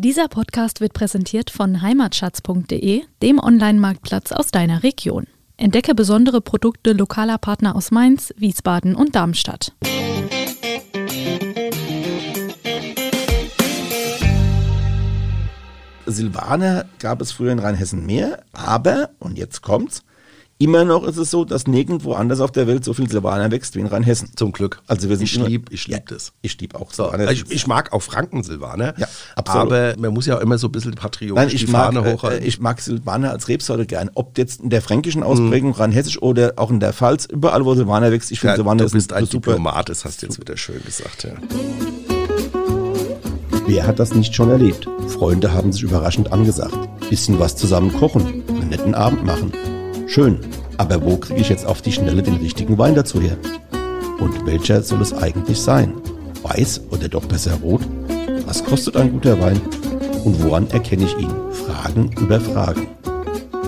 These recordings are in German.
Dieser Podcast wird präsentiert von heimatschatz.de, dem Online-Marktplatz aus deiner Region. Entdecke besondere Produkte lokaler Partner aus Mainz, Wiesbaden und Darmstadt. Silvaner gab es früher in Rheinhessen mehr, aber, und jetzt kommt's, Immer noch ist es so, dass nirgendwo anders auf der Welt so viel Silvaner wächst wie in Rheinhessen. Zum Glück. Also wir sind ich lieb, ich lieb ja, das. Ich lieb auch so, ich, ich, mag auch Franken-Silvaner. Ja, absolut. Aber man muss ja auch immer so ein bisschen patriotisch Nein, ich die mag, Fahne hochhalten. Äh, ich mag Silvaner als Rebsorte gern. Ob jetzt in der fränkischen Ausprägung, mhm. rheinhessisch oder auch in der Pfalz, überall wo Silvaner wächst, ich finde ja, Silvaner du bist ein super. Diplomat, das hast du jetzt wieder schön gesagt, ja. Wer hat das nicht schon erlebt? Freunde haben sich überraschend angesagt. Bisschen was zusammen kochen, einen netten Abend machen. Schön. Aber wo kriege ich jetzt auf die Schnelle den richtigen Wein dazu her? Und welcher soll es eigentlich sein? Weiß oder doch besser rot? Was kostet ein guter Wein? Und woran erkenne ich ihn? Fragen über Fragen.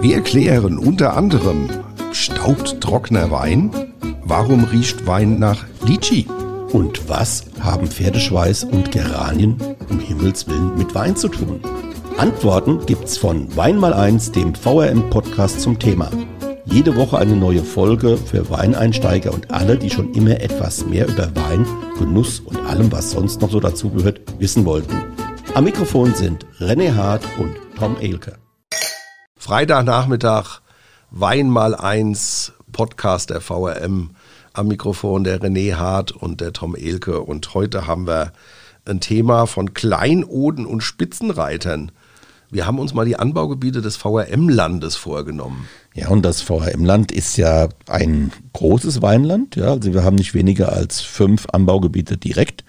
Wir erklären unter anderem, staubt trockener Wein? Warum riecht Wein nach Litschi? Und was haben Pferdeschweiß und Geranien um Himmels Willen mit Wein zu tun? Antworten gibt's von Wein mal eins, dem VRM-Podcast zum Thema. Jede Woche eine neue Folge für Weineinsteiger und alle, die schon immer etwas mehr über Wein, Genuss und allem, was sonst noch so dazugehört, wissen wollten. Am Mikrofon sind René Hart und Tom Elke. Freitagnachmittag, Wein mal eins, Podcast der VRM. Am Mikrofon der René Hart und der Tom Elke. Und heute haben wir ein Thema von Kleinoden und Spitzenreitern. Wir haben uns mal die Anbaugebiete des VRM-Landes vorgenommen. Ja, und das VRM-Land ist ja ein großes Weinland. Ja, also wir haben nicht weniger als fünf Anbaugebiete direkt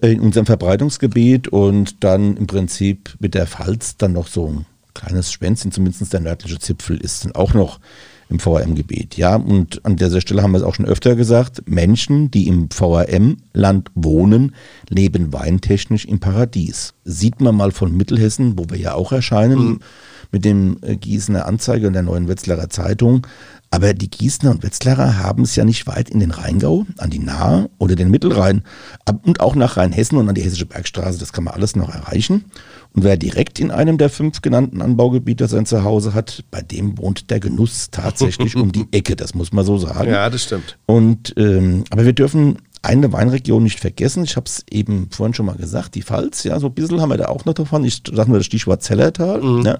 in unserem Verbreitungsgebiet und dann im Prinzip mit der Pfalz dann noch so ein kleines Schwänzchen, zumindest der nördliche Zipfel ist dann auch noch im VRM-Gebiet. Ja, und an dieser Stelle haben wir es auch schon öfter gesagt, Menschen, die im VRM-Land wohnen, leben weintechnisch im Paradies. Sieht man mal von Mittelhessen, wo wir ja auch erscheinen, mhm. mit dem äh, Gießener Anzeiger und der Neuen Wetzlarer Zeitung. Aber die Gießener und Wetzlarer haben es ja nicht weit in den Rheingau, an die Nahe oder den Mittelrhein und auch nach Rheinhessen und an die Hessische Bergstraße. Das kann man alles noch erreichen. Und wer direkt in einem der fünf genannten Anbaugebiete sein Zuhause hat, bei dem wohnt der Genuss tatsächlich um die Ecke, das muss man so sagen. Ja, das stimmt. Und ähm, aber wir dürfen eine Weinregion nicht vergessen. Ich habe es eben vorhin schon mal gesagt, die Pfalz, ja, so ein bisschen haben wir da auch noch davon. Ich sage nur das Stichwort Zellertal. Mhm. Ja.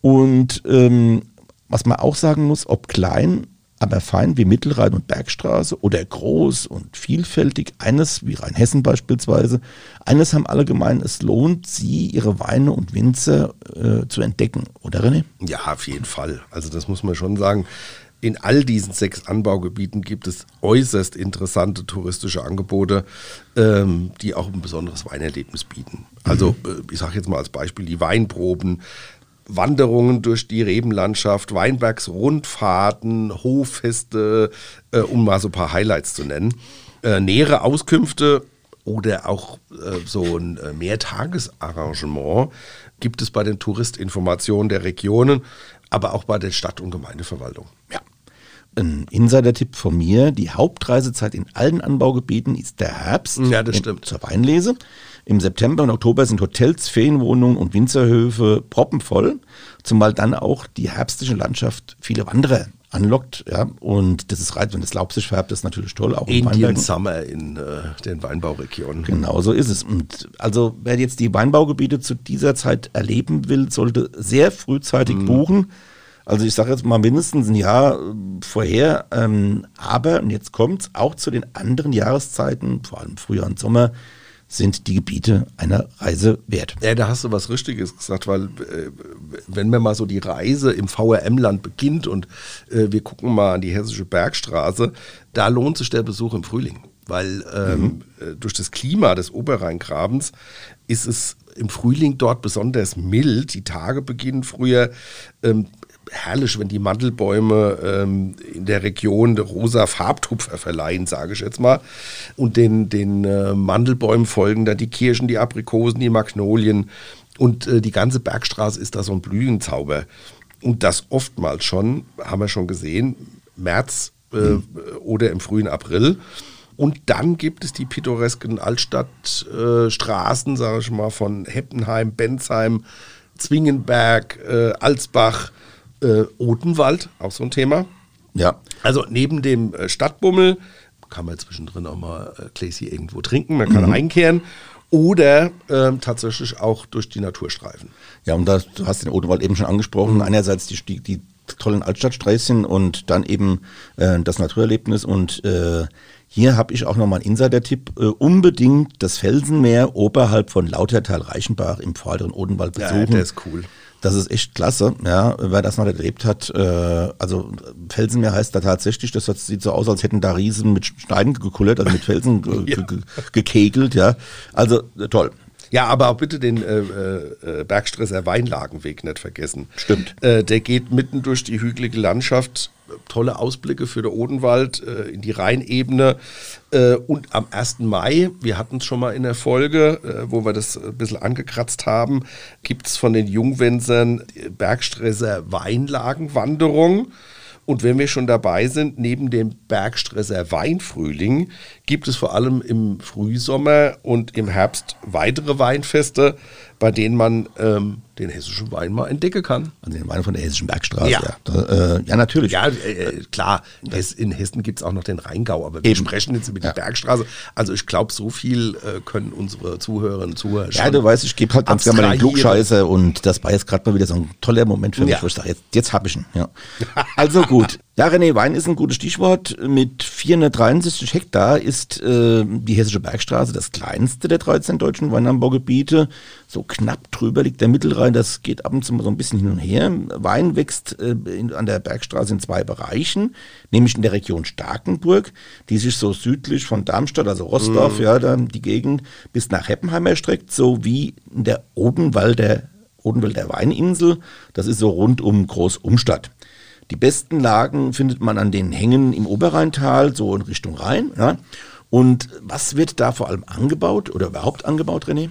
Und ähm, was man auch sagen muss, ob klein, aber fein wie Mittelrhein und Bergstraße oder groß und vielfältig, eines wie Rheinhessen beispielsweise, eines haben alle gemein, es lohnt sie, ihre Weine und Winzer äh, zu entdecken, oder René? Ja, auf jeden Fall. Also das muss man schon sagen. In all diesen sechs Anbaugebieten gibt es äußerst interessante touristische Angebote, ähm, die auch ein besonderes Weinerlebnis bieten. Also mhm. äh, ich sage jetzt mal als Beispiel die Weinproben, Wanderungen durch die Rebenlandschaft, Weinbergsrundfahrten, Hoffeste, äh, um mal so ein paar Highlights zu nennen. Äh, nähere Auskünfte oder auch äh, so ein äh, Mehrtagesarrangement gibt es bei den Touristinformationen der Regionen, aber auch bei der Stadt- und Gemeindeverwaltung. Ja. Ein Insider-Tipp von mir, die Hauptreisezeit in allen Anbaugebieten ist der Herbst. Ja, das stimmt. Zur Weinlese. Im September und Oktober sind Hotels, Ferienwohnungen und Winzerhöfe proppenvoll, zumal dann auch die herbstliche Landschaft viele Wanderer anlockt. Ja, und das ist reiz, wenn das Laub sich färbt, ist natürlich toll. Auch Indian Summer in äh, den Weinbauregionen. Genau so ist es. Und also wer jetzt die Weinbaugebiete zu dieser Zeit erleben will, sollte sehr frühzeitig mm. buchen. Also ich sage jetzt mal mindestens ein Jahr vorher. Ähm, aber, und jetzt kommt es, auch zu den anderen Jahreszeiten, vor allem Frühjahr und Sommer, sind die Gebiete einer Reise wert. Ja, da hast du was Richtiges gesagt, weil äh, wenn man mal so die Reise im VRM-Land beginnt und äh, wir gucken mal an die Hessische Bergstraße, da lohnt sich der Besuch im Frühling, weil ähm, mhm. Äh, durch das Klima des Oberrheingrabens ist es im Frühling dort besonders mild. Die Tage beginnen früher. Ähm, herrlich, wenn die Mandelbäume ähm, in der Region rosa Farbtupfer verleihen, sage ich jetzt mal. Und den, den äh, Mandelbäumen folgen da die Kirschen, die Aprikosen, die Magnolien. Und äh, die ganze Bergstraße ist da so ein Blühenzauber. Und das oftmals schon, haben wir schon gesehen, März äh, mhm. oder im frühen April. Und dann gibt es die pittoresken Altstadtstraßen, äh, sage ich mal, von Heppenheim, Bensheim, Zwingenberg, äh, Alsbach, äh, Odenwald, auch so ein Thema. Ja. Also neben dem äh, Stadtbummel kann man zwischendrin auch mal äh, Gläschen irgendwo trinken, man kann mhm. einkehren oder ähm, tatsächlich auch durch die Naturstreifen. Ja, und das, du hast den Odenwald eben schon angesprochen. Mhm. Einerseits die, die, die tollen Altstadtsträßchen und dann eben äh, das Naturerlebnis und äh, hier habe ich auch nochmal einen Insider-Tipp. Äh, unbedingt das Felsenmeer oberhalb von Lautertal-Reichenbach im vorderen Odenwald besuchen. Ja, der ist cool. Das ist echt klasse, ja, wer das mal erlebt hat. Äh, also Felsenmeer heißt da tatsächlich, das sieht so aus, als hätten da Riesen mit Steinen gekullert, also mit Felsen ja. gekegelt, ja. Also äh, toll. Ja, aber auch bitte den äh, äh, Bergstresser Weinlagenweg nicht vergessen. Stimmt. Äh, der geht mitten durch die hügelige Landschaft. Tolle Ausblicke für den Odenwald äh, in die Rheinebene. Äh, und am 1. Mai, wir hatten es schon mal in der Folge, äh, wo wir das ein bisschen angekratzt haben, gibt es von den Jungwensern Bergstresser Weinlagenwanderung. Und wenn wir schon dabei sind, neben dem Bergstresser Weinfrühling gibt es vor allem im Frühsommer und im Herbst weitere Weinfeste, bei denen man ähm, den hessischen Wein mal entdecken kann. Also den Wein von der hessischen Bergstraße, ja. Ja, da, äh, ja natürlich. Ja, äh, klar, in Hessen gibt es auch noch den Rheingau, aber wir Eben. sprechen jetzt über die ja. Bergstraße. Also ich glaube, so viel äh, können unsere Zuhörerinnen und Zuhörer Ja, du weißt, ich gebe halt ganz gerne mal den Klugscheiße und das war jetzt gerade mal wieder so ein toller Moment für mich, wo ich sage, jetzt, jetzt habe ich ihn. Ja. Also gut. Ja, René, Wein ist ein gutes Stichwort. Mit 463 Hektar ist äh, die Hessische Bergstraße das kleinste der 13 deutschen Weinanbaugebiete. So knapp drüber liegt der Mittelrhein, das geht ab und zu mal so ein bisschen hin und her. Wein wächst äh, in, an der Bergstraße in zwei Bereichen, nämlich in der Region Starkenburg, die sich so südlich von Darmstadt, also Rostorf, mm. ja, dann die Gegend, bis nach Heppenheim erstreckt, sowie in der Odenwalder, Odenwalder Weininsel, das ist so rund um Großumstadt. Die besten Lagen findet man an den Hängen im Oberrheintal, so in Richtung Rhein. Ja. Und was wird da vor allem angebaut oder überhaupt angebaut, René?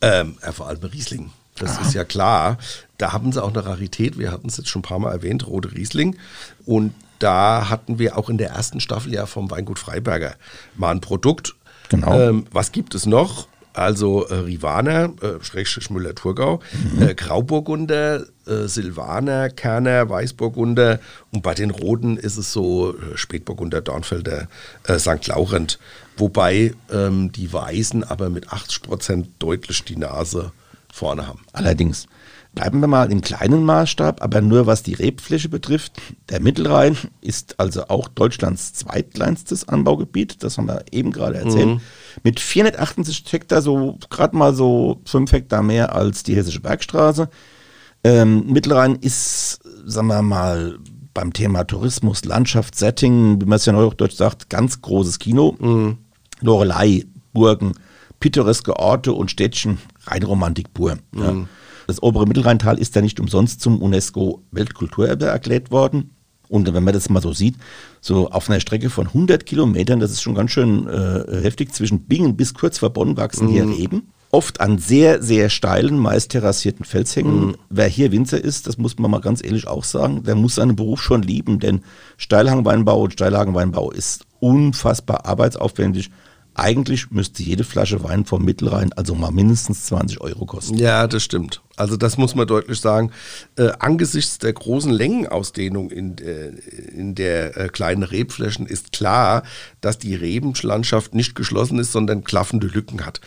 Ähm, ja, vor allem Riesling. Das Aha. ist ja klar. Da haben sie auch eine Rarität. Wir hatten es jetzt schon ein paar Mal erwähnt, rote Riesling. Und da hatten wir auch in der ersten Staffel ja vom Weingut Freiberger mal ein Produkt. Genau. Ähm, was gibt es noch? Also äh, Rivaner, äh, Schrägstrich Müller-Thurgau, mhm. äh, Grauburgunder, äh, Silvaner, Kerner, Weißburgunder und bei den Roten ist es so äh, Spätburgunder, Dornfelder, äh, St. Laurent. Wobei ähm, die Weißen aber mit 80 Prozent deutlich die Nase vorne haben. Allerdings. Bleiben wir mal im kleinen Maßstab, aber nur was die Rebfläche betrifft. Der Mittelrhein ist also auch Deutschlands zweitkleinstes Anbaugebiet, das haben wir eben gerade erzählt. Mhm. Mit 478 Hektar, so gerade mal so 5 Hektar mehr als die Hessische Bergstraße. Ähm, Mittelrhein ist, sagen wir mal, beim Thema Tourismus, Landschaft, Setting, wie man es ja neudeutsch sagt, ganz großes Kino. Mhm. Lorelei, Burgen, pittoreske Orte und Städtchen, rein Romantik pur. Mhm. Ja. Das obere Mittelrheintal ist ja nicht umsonst zum UNESCO-Weltkulturerbe erklärt worden. Und wenn man das mal so sieht, so auf einer Strecke von 100 Kilometern, das ist schon ganz schön äh, heftig, zwischen Bingen bis kurz vor Bonn wachsen mhm. hier Reben. Oft an sehr, sehr steilen, meist terrassierten Felshängen. Mhm. Wer hier Winzer ist, das muss man mal ganz ehrlich auch sagen, der muss seinen Beruf schon lieben, denn Steilhangweinbau und Steilhagenweinbau ist unfassbar arbeitsaufwendig eigentlich müsste jede Flasche Wein vom Mittelrhein also mal mindestens 20 Euro kosten. Ja, das stimmt. Also das muss man deutlich sagen. Äh, angesichts der großen Längenausdehnung in, äh, in der äh, kleinen Rebflächen ist klar, dass die Rebenlandschaft nicht geschlossen ist, sondern klaffende Lücken hat.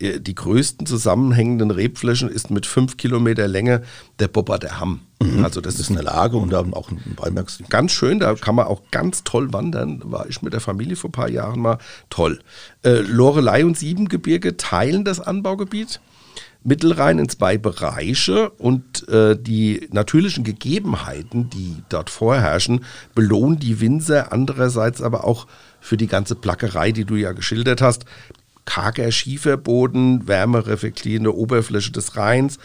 Äh, die größten zusammenhängenden Rebflächen ist mit fünf Kilometer Länge der Bobber der Hamm. Mhm. Also das, ist eine Lage und da auch ein Weinbergs. Ganz schön, da kann man auch ganz toll wandern. War ich mit der Familie vor ein paar Jahren mal. Toll. Äh, Lorelei und Siebengebirge teilen das Anbaugebiet. Mittelrhein in zwei Bereiche und äh, die natürlichen Gegebenheiten, die dort vorherrschen, belohnen die Winzer andererseits aber auch für die ganze Plackerei, die du ja geschildert hast. Karger Schieferboden, wärmereflektierende Oberfläche des Rheins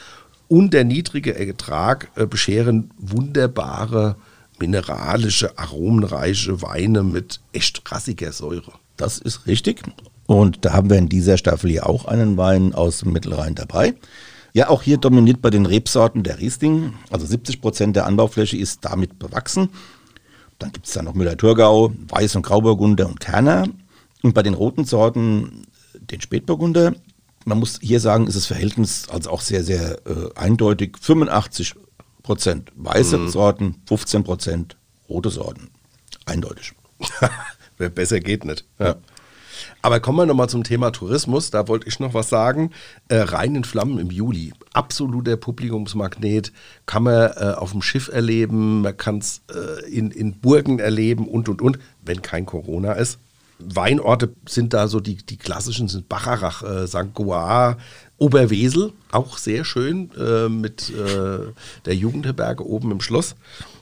und der niedrige Ertrag äh, bescheren wunderbare mineralische, aromenreiche Weine mit echt rassiger Säure. Das ist richtig. Und da haben wir in dieser Staffel hier auch einen Wein aus dem Mittelrhein dabei. Ja, auch hier dominiert bei den Rebsorten der Riesling. Also 70 Prozent der Anbaufläche ist damit bewachsen. Dann gibt es da noch Müller-Thurgau, Weiß- und Grauburgunder und Kerner. Und bei den roten Sorten den Spätburgunder. Man muss hier sagen, ist das Verhältnis also auch sehr, sehr äh, eindeutig. 85 Prozent weiße mhm. Sorten, 15 Prozent rote Sorten. Eindeutig. Wer besser geht nicht. Ja. Aber kommen wir nochmal zum Thema Tourismus. Da wollte ich noch was sagen. Äh, Rein in Flammen im Juli. Absoluter Publikumsmagnet. Kann man äh, auf dem Schiff erleben. Man kann es äh, in, in Burgen erleben und, und, und. Wenn kein Corona ist. Weinorte sind da so die, die klassischen, sind Bacharach, äh, St. Goar, Oberwesel, auch sehr schön äh, mit äh, der Jugendherberge oben im Schloss.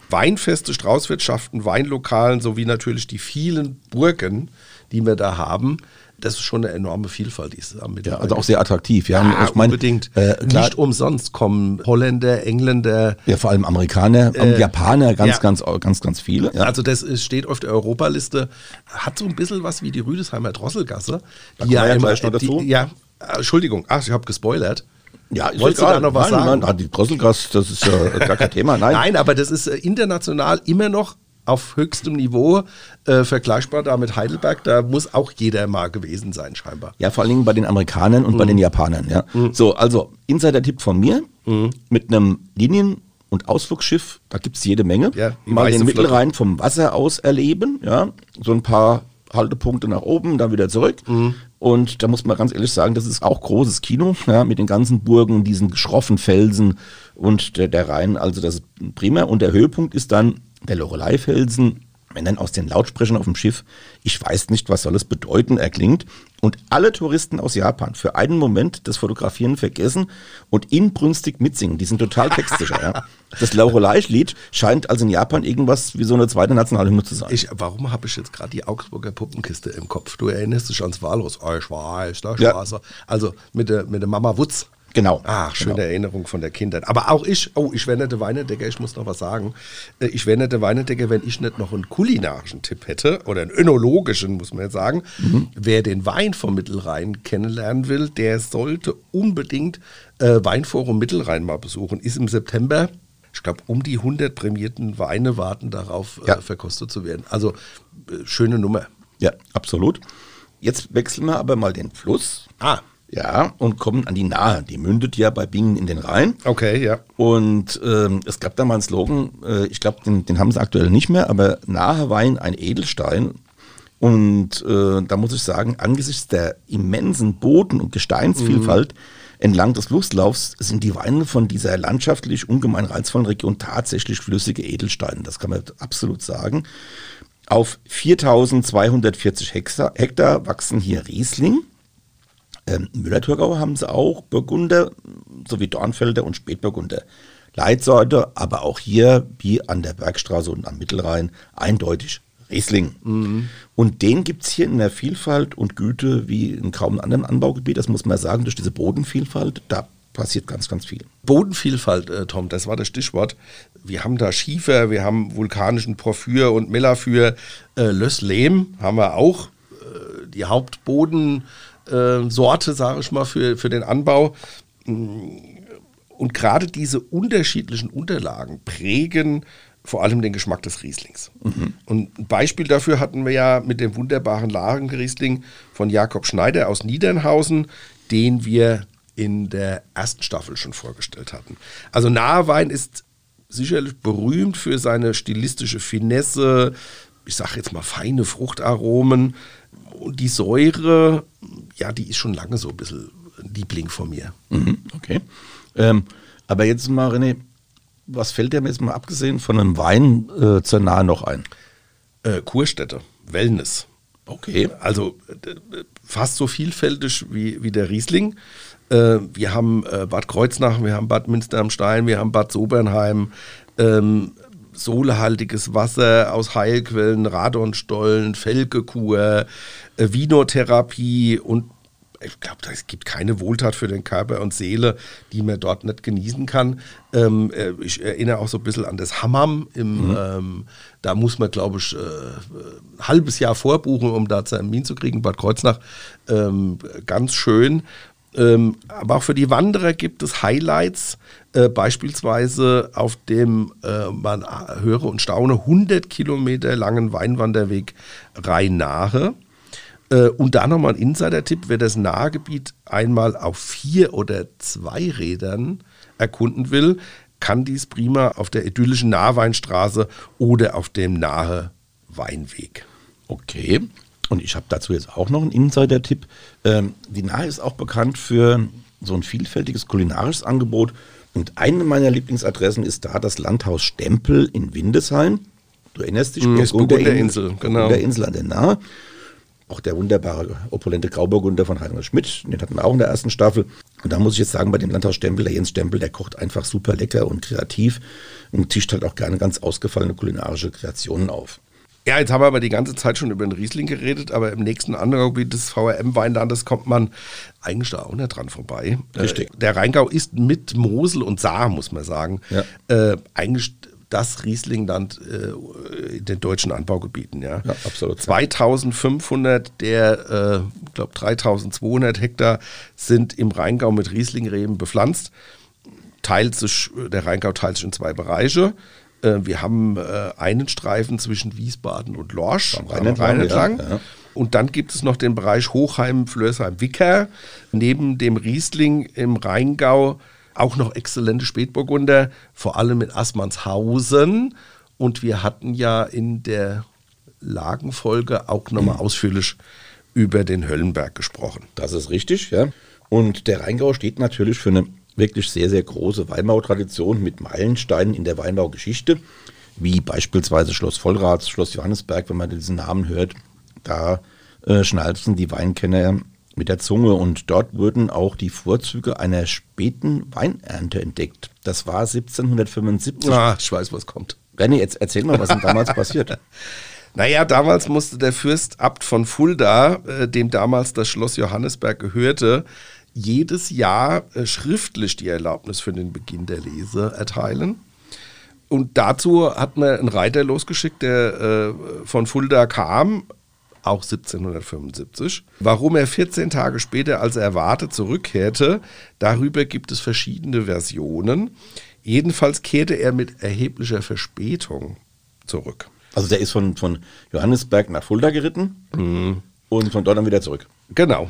Weinfeste, Straußwirtschaften, Weinlokalen sowie natürlich die vielen Burgen, die wir da haben das ist schon eine enorme Vielfalt, die es am Ja, also auch sehr attraktiv. Ja, ja ich mein, unbedingt. Äh, Nicht umsonst kommen Holländer, Engländer. Ja, vor allem Amerikaner, äh, Japaner, ganz, ja. ganz, ganz, ganz viele. Ja. Also das steht auf der Europaliste. Hat so ein bisschen was wie die Rüdesheimer Drosselgasse. Da ja, ja gleich noch dazu. Die, ja, Entschuldigung, ach, ich habe gespoilert. Ja, Wolltest du da noch was nein, sagen? Nein, die Drosselgasse, das ist ja gar kein Thema. Nein. nein, aber das ist äh, international immer noch auf höchstem Niveau, äh, vergleichbar da mit Heidelberg, da muss auch jeder mal gewesen sein, scheinbar. Ja, vor allem bei den Amerikanern und mhm. bei den Japanern, ja. Mhm. So, also Insider-Tipp von mir, mhm. mit einem Linien- und Ausflugsschiff, da gibt es jede Menge. Ja, mal den Mittelrhein vom Wasser aus erleben, ja. So ein paar Haltepunkte nach oben, dann wieder zurück. Mhm. Und da muss man ganz ehrlich sagen, das ist auch großes Kino, ja, mit den ganzen Burgen, diesen geschroffen Felsen und der, der Rhein. Also das ist prima. Und der Höhepunkt ist dann der Lorelei-Felsen, wenn dann aus den Lautsprechern auf dem Schiff, ich weiß nicht, was soll es bedeuten, erklingt und alle Touristen aus Japan für einen Moment das Fotografieren vergessen und inbrünstig mitsingen. Die sind total textsicher. ja. Das Lorelei-Lied scheint also in Japan irgendwas wie so eine zweite Nationalhymne zu sein. Ich, warum habe ich jetzt gerade die Augsburger Puppenkiste im Kopf? Du erinnerst dich ans Walrus. Oh, ich weiß, da ja. Also mit der, mit der Mama Wutz. Genau. Ach, schöne genau. Erinnerung von der Kindheit. Aber auch ich, oh, ich wäre nicht der Weinedecker, ich muss noch was sagen. Äh, ich wäre nicht der Weinedecker, wenn ich nicht noch einen kulinarischen Tipp hätte oder einen önologischen, muss man jetzt sagen. Mhm. Wer den Wein vom Mittelrhein kennenlernen will, der sollte unbedingt äh, Weinforum Mittelrhein mal besuchen. Ist im September ich glaube, um die 100 prämierten Weine warten darauf, äh, ja. äh, verkostet zu werden. Also äh, schöne Nummer. Ja, absolut. Jetzt wechseln wir aber mal den Fluss. Ah. Ja, und kommen an die Nahe. Die mündet ja bei Bingen in den Rhein. Okay, ja. Und ähm, es gab da mal einen Slogan, äh, ich glaube, den, den haben sie aktuell nicht mehr, aber Nahe Wein ein Edelstein. Und äh, da muss ich sagen, angesichts der immensen Boden- und Gesteinsvielfalt mhm. entlang des Flusslaufs sind die Weine von dieser landschaftlich ungemein reizvollen Region tatsächlich flüssige Edelsteine. Das kann man absolut sagen. Auf 4240 Hektar, Hektar wachsen hier Riesling. Ähm, Müller-Thurgau haben sie auch Burgunder sowie Dornfelder und Spätburgunder. Leitsorte, aber auch hier, wie an der Bergstraße und am Mittelrhein, eindeutig Riesling. Mhm. Und den gibt es hier in der Vielfalt und Güte wie in kaum einem anderen Anbaugebiet. Das muss man sagen, durch diese Bodenvielfalt, da passiert ganz, ganz viel. Bodenvielfalt, äh, Tom, das war das Stichwort. Wir haben da Schiefer, wir haben vulkanischen Porphyr und Melaphyr. Äh, Lösslehm haben wir auch. Äh, die Hauptboden äh, Sorte, sage ich mal, für, für den Anbau. Und gerade diese unterschiedlichen Unterlagen prägen vor allem den Geschmack des Rieslings. Mhm. Und ein Beispiel dafür hatten wir ja mit dem wunderbaren Lagenriesling von Jakob Schneider aus Niedernhausen, den wir in der ersten Staffel schon vorgestellt hatten. Also Nahewein ist sicherlich berühmt für seine stilistische Finesse, ich sage jetzt mal feine Fruchtaromen, und die Säure, ja, die ist schon lange so ein bisschen Liebling von mir. Mhm, okay. Ähm, aber jetzt mal, René, was fällt dir jetzt mal abgesehen von einem Wein äh, zur Nahe noch ein? Äh, Kurstätte, Wellness. Okay. Also fast so vielfältig wie, wie der Riesling. Äh, wir haben äh, Bad Kreuznach, wir haben Bad Münster am Stein, wir haben Bad Sobernheim, ähm, solehaltiges Wasser aus Heilquellen, Radonstollen, Felgekur, äh, Vinotherapie und ich glaube, es gibt keine Wohltat für den Körper und Seele, die man dort nicht genießen kann. Ähm, äh, ich erinnere auch so ein bisschen an das Hammam. Im, mhm. ähm, da muss man, glaube ich, äh, ein halbes Jahr vorbuchen, um da Termin zu kriegen. Bad Kreuznach, ähm, ganz schön. Ähm, aber auch für die Wanderer gibt es Highlights, äh, beispielsweise auf dem, äh, man höre und staune, 100 Kilometer langen Weinwanderweg Rhein-Nahe. Äh, und da nochmal ein Insider-Tipp, wer das Nahegebiet einmal auf vier oder zwei Rädern erkunden will, kann dies prima auf der idyllischen Nahweinstraße oder auf dem Nahe Weinweg. Okay. Und ich habe dazu jetzt auch noch einen Insider-Tipp. Ähm, die Nahe ist auch bekannt für so ein vielfältiges kulinarisches Angebot. Und eine meiner Lieblingsadressen ist da das Landhaus Stempel in Windesheim. Du erinnerst dich, Mm, Burgunder- ist Burgunderinsel, genau. Burgunderinsel an der Nahe. Auch der wunderbare, opulente Grauburgunder von Heinrich Schmidt, den hatten wir auch in der ersten Staffel. Und da muss ich jetzt sagen, bei dem Landhaus Stempel, der Jens Stempel, der kocht einfach super lecker und kreativ und tischt halt auch gerne ganz ausgefallene kulinarische Kreationen auf. Ja, jetzt haben wir aber die ganze Zeit schon über den Riesling geredet, aber im nächsten Anbaugebiet des VRM-Weinlandes kommt man eigentlich da auch nicht dran vorbei. Richtig. Äh, der Rheingau ist mit Mosel und Saar, muss man sagen, Ja. äh, eigentlich das Rieslingland äh, in den deutschen Anbaugebieten. Ja, Ja, absolut. 2500 der, äh, ich glaube 3200 Hektar sind im Rheingau mit Rieslingreben bepflanzt teilt sich, der Rheingau teilt sich in zwei Bereiche. Äh, Wir haben äh, einen Streifen zwischen Wiesbaden und Lorsch, Am Rhein entlang, entlang. ja, ja. Und dann gibt es noch den Bereich Hochheim, Flörsheim, Wicker. Neben dem Riesling im Rheingau auch noch exzellente Spätburgunder, vor allem in Assmannshausen. Und wir hatten ja in der Lagenfolge auch nochmal ausführlich über den Höllenberg gesprochen. Das ist richtig, ja. Und der Rheingau steht natürlich für eine wirklich sehr, sehr große Weinbautradition mit Meilensteinen in der Weinbaugeschichte, wie beispielsweise Schloss Vollraths, Schloss Johannesberg, wenn man diesen Namen hört. Da äh, schnalzen die Weinkenner mit der Zunge und dort wurden auch die Vorzüge einer späten Weinernte entdeckt. Das war 1775. Ah, ich weiß, was kommt. René, jetzt erzähl mal, was denn damals passiert. Naja, damals musste der Fürst Abt von Fulda, äh, dem damals das Schloss Johannesberg gehörte, jedes Jahr äh, schriftlich die Erlaubnis für den Beginn der Lese erteilen. Und dazu hat man einen Reiter losgeschickt, der äh, von Fulda kam, auch 1775. Warum er 14 Tage später als erwartet zurückkehrte, darüber gibt es verschiedene Versionen. Jedenfalls kehrte er mit erheblicher Verspätung zurück. Also der ist von, von Johannesberg nach Fulda geritten und von dort dann wieder zurück. Genau.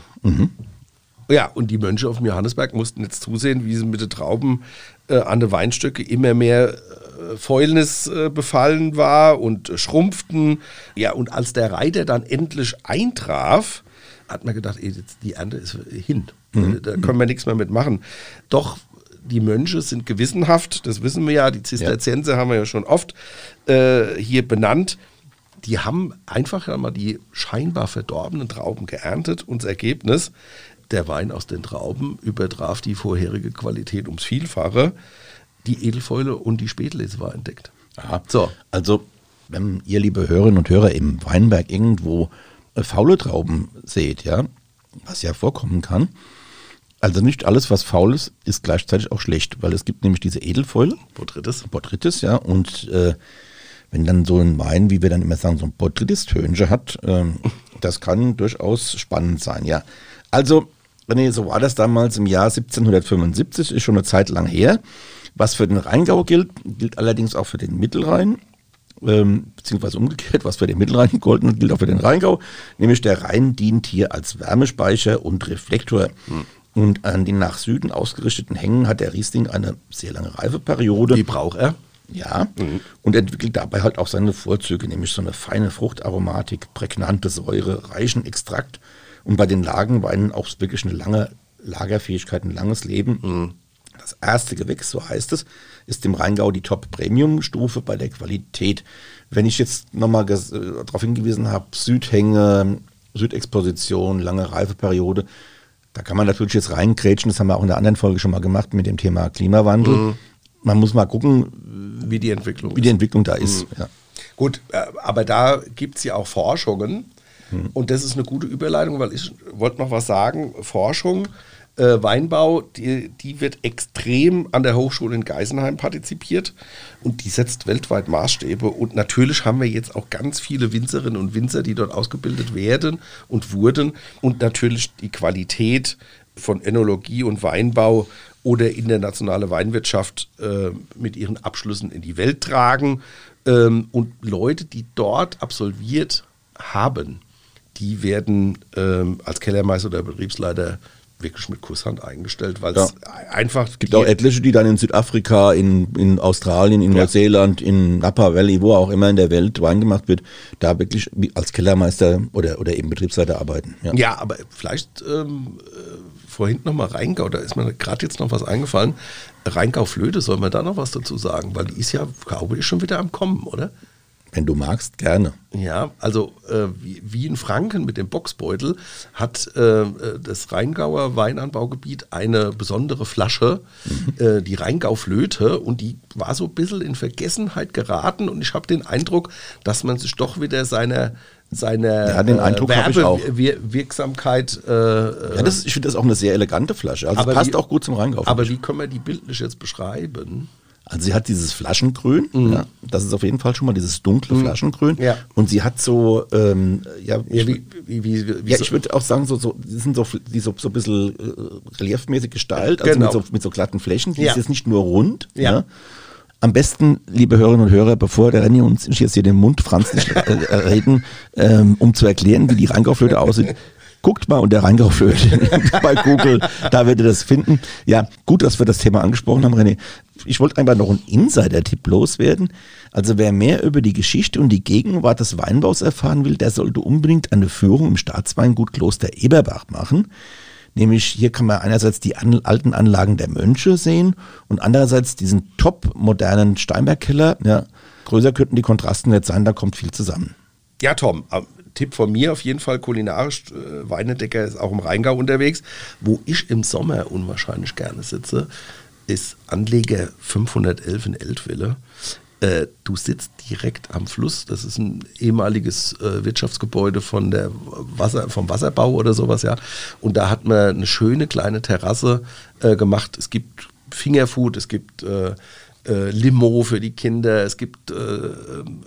Ja, und die Mönche auf dem Johannesberg mussten jetzt zusehen, wie sie mit den Trauben äh, an den Weinstöcke immer mehr äh, Fäulnis äh, befallen war und äh, schrumpften. Ja, und als der Reiter dann endlich eintraf, hat man gedacht, ey, jetzt die Ernte ist hin. Äh, Da können wir nichts mehr mitmachen. Doch die Mönche sind gewissenhaft, das wissen wir ja, die Zisterzienser haben wir ja schon oft äh, hier benannt die haben einfach einmal die scheinbar verdorbenen Trauben geerntet und das Ergebnis, der Wein aus den Trauben übertraf die vorherige Qualität ums Vielfache. Die Edelfäule und die Spätlese war entdeckt. Aha. So. Also, wenn ihr, liebe Hörerinnen und Hörer, im Weinberg irgendwo äh, faule Trauben seht, ja, was ja vorkommen kann, also nicht alles, was faul ist, ist gleichzeitig auch schlecht, weil es gibt nämlich diese Edelfäule, Botrytis. Botrytis, ja, und äh, wenn dann so ein Wein, wie wir dann immer sagen, so ein Botrytis-Tönche hat, ähm, das kann durchaus spannend sein, ja. Also, René, so war das damals im Jahr 1775, ist schon eine Zeit lang her. Was für den Rheingau gilt, gilt allerdings auch für den Mittelrhein, ähm, beziehungsweise umgekehrt, was für den Mittelrhein gegolten hat, gilt auch für den Rheingau. Nämlich der Rhein dient hier als Wärmespeicher und Reflektor. Und an den nach Süden ausgerichteten Hängen hat der Riesling eine sehr lange Reifeperiode. Die braucht er. Ja, und entwickelt dabei halt auch seine Vorzüge, nämlich so eine feine Fruchtaromatik, prägnante Säure, reichen Extrakt und bei den Lagenweinen auch wirklich eine lange Lagerfähigkeit, ein langes Leben. Das erste Gewächs, so heißt es, ist im Rheingau die Top-Premium-Stufe bei der Qualität. Wenn ich jetzt nochmal äh, darauf hingewiesen habe, Südhänge, Südexposition, lange Reifeperiode, da kann man natürlich jetzt reingrätschen, das haben wir auch in der anderen Folge schon mal gemacht mit dem Thema Klimawandel. Man muss mal gucken, Wie die Entwicklung wie die Entwicklung da ist. Ja. Gut, äh, aber da gibt es ja auch Forschungen. Und das ist eine gute Überleitung, weil ich wollte noch was sagen. Forschung, äh, Weinbau, die, die wird extrem an der Hochschule in Geisenheim partizipiert und die setzt weltweit Maßstäbe. Und natürlich haben wir jetzt auch ganz viele Winzerinnen und Winzer, die dort ausgebildet werden und wurden. Und natürlich die Qualität von Enologie und Weinbau oder internationale Weinwirtschaft äh, mit ihren Abschlüssen in die Welt tragen. Ähm, und Leute, die dort absolviert haben, die werden ähm, als Kellermeister oder Betriebsleiter wirklich mit Kusshand eingestellt, weil es einfach. Es gibt auch etliche, die dann in Südafrika, in, in Australien, in ja. Neuseeland, in Napa Valley, wo auch immer in der Welt Wein gemacht wird, da wirklich als Kellermeister oder, oder eben Betriebsleiter arbeiten. Ja, ja aber vielleicht ähm, äh, vorhin nochmal Rheingau, da ist mir gerade jetzt noch was eingefallen. Rheingau-Flöte, soll man da noch was dazu sagen? Weil die ist ja, glaube ich, schon wieder am Kommen, oder? Wenn du magst, gerne. Ja, also äh, wie, wie, in Franken mit dem Boxbeutel hat äh, das Rheingauer Weinanbaugebiet eine besondere Flasche, mhm. äh, die Rheingau-Flöte, und die war so ein bisschen in Vergessenheit geraten. Und ich habe den Eindruck, dass man sich doch wieder seiner seine ja, den Eindruck äh, Werbewirksamkeit. Äh, ja, das, ich finde das auch eine sehr elegante Flasche. Also passt wie, auch gut zum Rheingau. Aber wie können wir die bildlich jetzt beschreiben? Also sie hat dieses Flaschengrün, mhm. ja, das ist auf jeden Fall schon mal dieses dunkle mhm. Flaschengrün. Ja. Und sie hat so, ähm, ja, ja, wie, wie, wie, wie ja, ich würde auch sagen, so, so, die sind so, die so, so ein bisschen äh, reliefmäßig gestaltet, also genau. mit, so, mit so glatten Flächen. Die ist jetzt nicht nur rund. Ja. Am besten, liebe Hörerinnen und Hörer, bevor der Renny uns jetzt hier den Mund franzlich äh, äh, reden, ähm, um zu erklären, wie die Rheingauflöte aussieht, Guckt mal unter Rheingauflöte bei Google, da werdet ihr das finden. Ja, gut, dass wir das Thema angesprochen haben, René. Ich wollte einfach noch einen Insider-Tipp loswerden. Also wer mehr über die Geschichte und die Gegenwart des Weinbaus erfahren will, der sollte unbedingt eine Führung im Staatsweingut Kloster Eberbach machen. Nämlich hier kann man einerseits die an, alten Anlagen der Mönche sehen und andererseits diesen top modernen Steinbergkeller. Ja, größer könnten die Kontrasten nicht sein, da kommt viel zusammen. Ja, Tom, Tipp von mir auf jeden Fall kulinarisch. Äh, Weinedecker ist auch im Rheingau unterwegs. Wo ich im Sommer unwahrscheinlich gerne sitze, ist Anleger 511 in Eltville. Äh, du sitzt direkt am Fluss. Das ist ein ehemaliges äh, Wirtschaftsgebäude von der Wasser, vom Wasserbau oder sowas, ja. Und da hat man eine schöne kleine Terrasse äh, gemacht. Es gibt Fingerfood, es gibt äh, Limo für die Kinder, es gibt äh,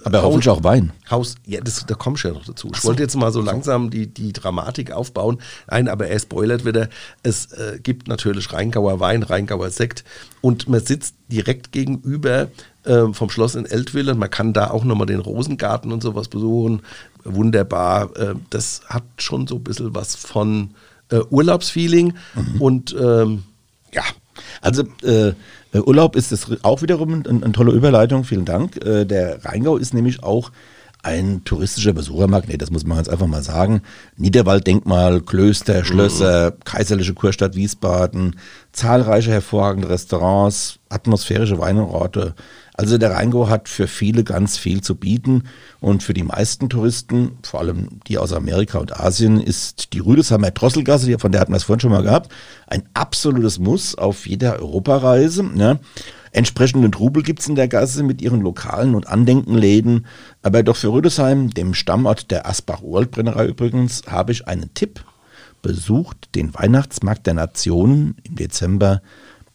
Aber Haus, hoffentlich auch Wein. Haus, ja, das, da komme ich ja noch dazu. Ich so. wollte jetzt mal so langsam die, die Dramatik aufbauen. Nein, aber er spoilert wieder. Es äh, gibt natürlich Rheingauer Wein, Rheingauer Sekt und man sitzt direkt gegenüber äh, vom Schloss in Eltville. Man kann da auch nochmal den Rosengarten und sowas besuchen. Wunderbar. Äh, das hat schon so ein bisschen was von äh, Urlaubsfeeling mhm. und ähm, ja. Also äh, Urlaub ist das auch wiederum eine, eine tolle Überleitung, vielen Dank. Äh, der Rheingau ist nämlich auch ein touristischer Besuchermagnet, das muss man ganz einfach mal sagen. Niederwalddenkmal, Klöster, Schlösser, mhm. kaiserliche Kurstadt Wiesbaden, zahlreiche hervorragende Restaurants, atmosphärische Weinorte. Also der Rheingau hat für viele ganz viel zu bieten und für die meisten Touristen, vor allem die aus Amerika und Asien, ist die Rüdesheimer Drosselgasse, von der hatten wir es vorhin schon mal gehabt, ein absolutes Muss auf jeder Europareise. Ne? Entsprechenden Trubel gibt es in der Gasse mit ihren Lokalen und Andenkenläden. Aber doch für Rüdesheim, dem Stammort der Asbach-Urwald-Brennerei übrigens, habe ich einen Tipp. Besucht den Weihnachtsmarkt der Nationen im Dezember